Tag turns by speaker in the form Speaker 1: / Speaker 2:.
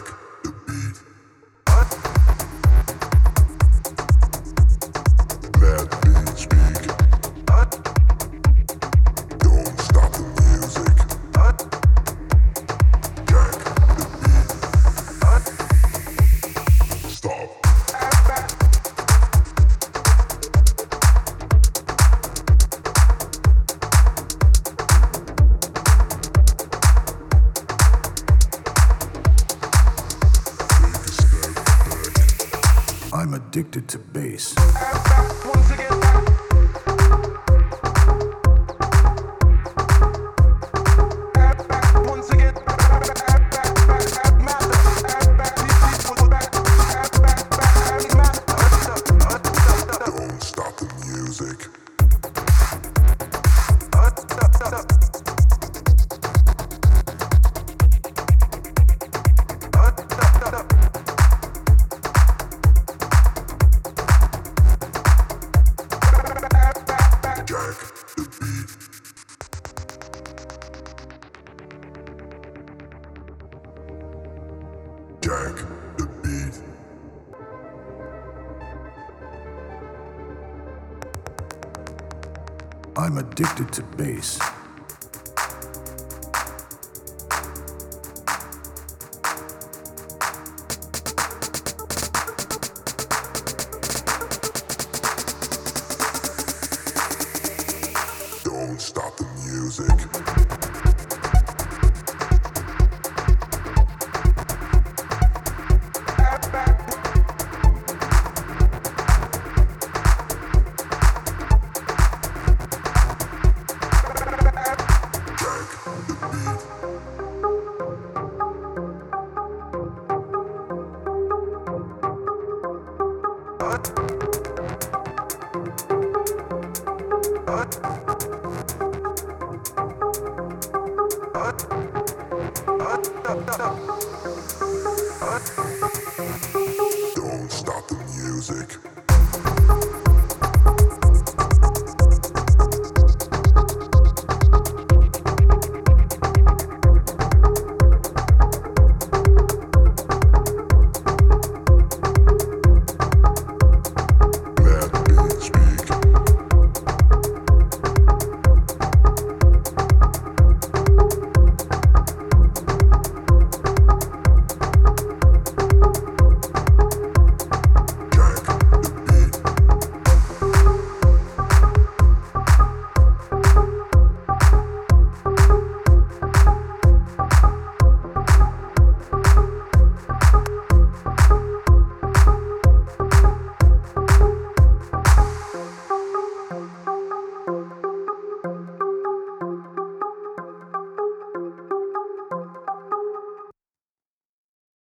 Speaker 1: Network.
Speaker 2: I'm addicted to bass.
Speaker 1: Jack the Beat.
Speaker 2: I'm addicted to bass.
Speaker 1: What?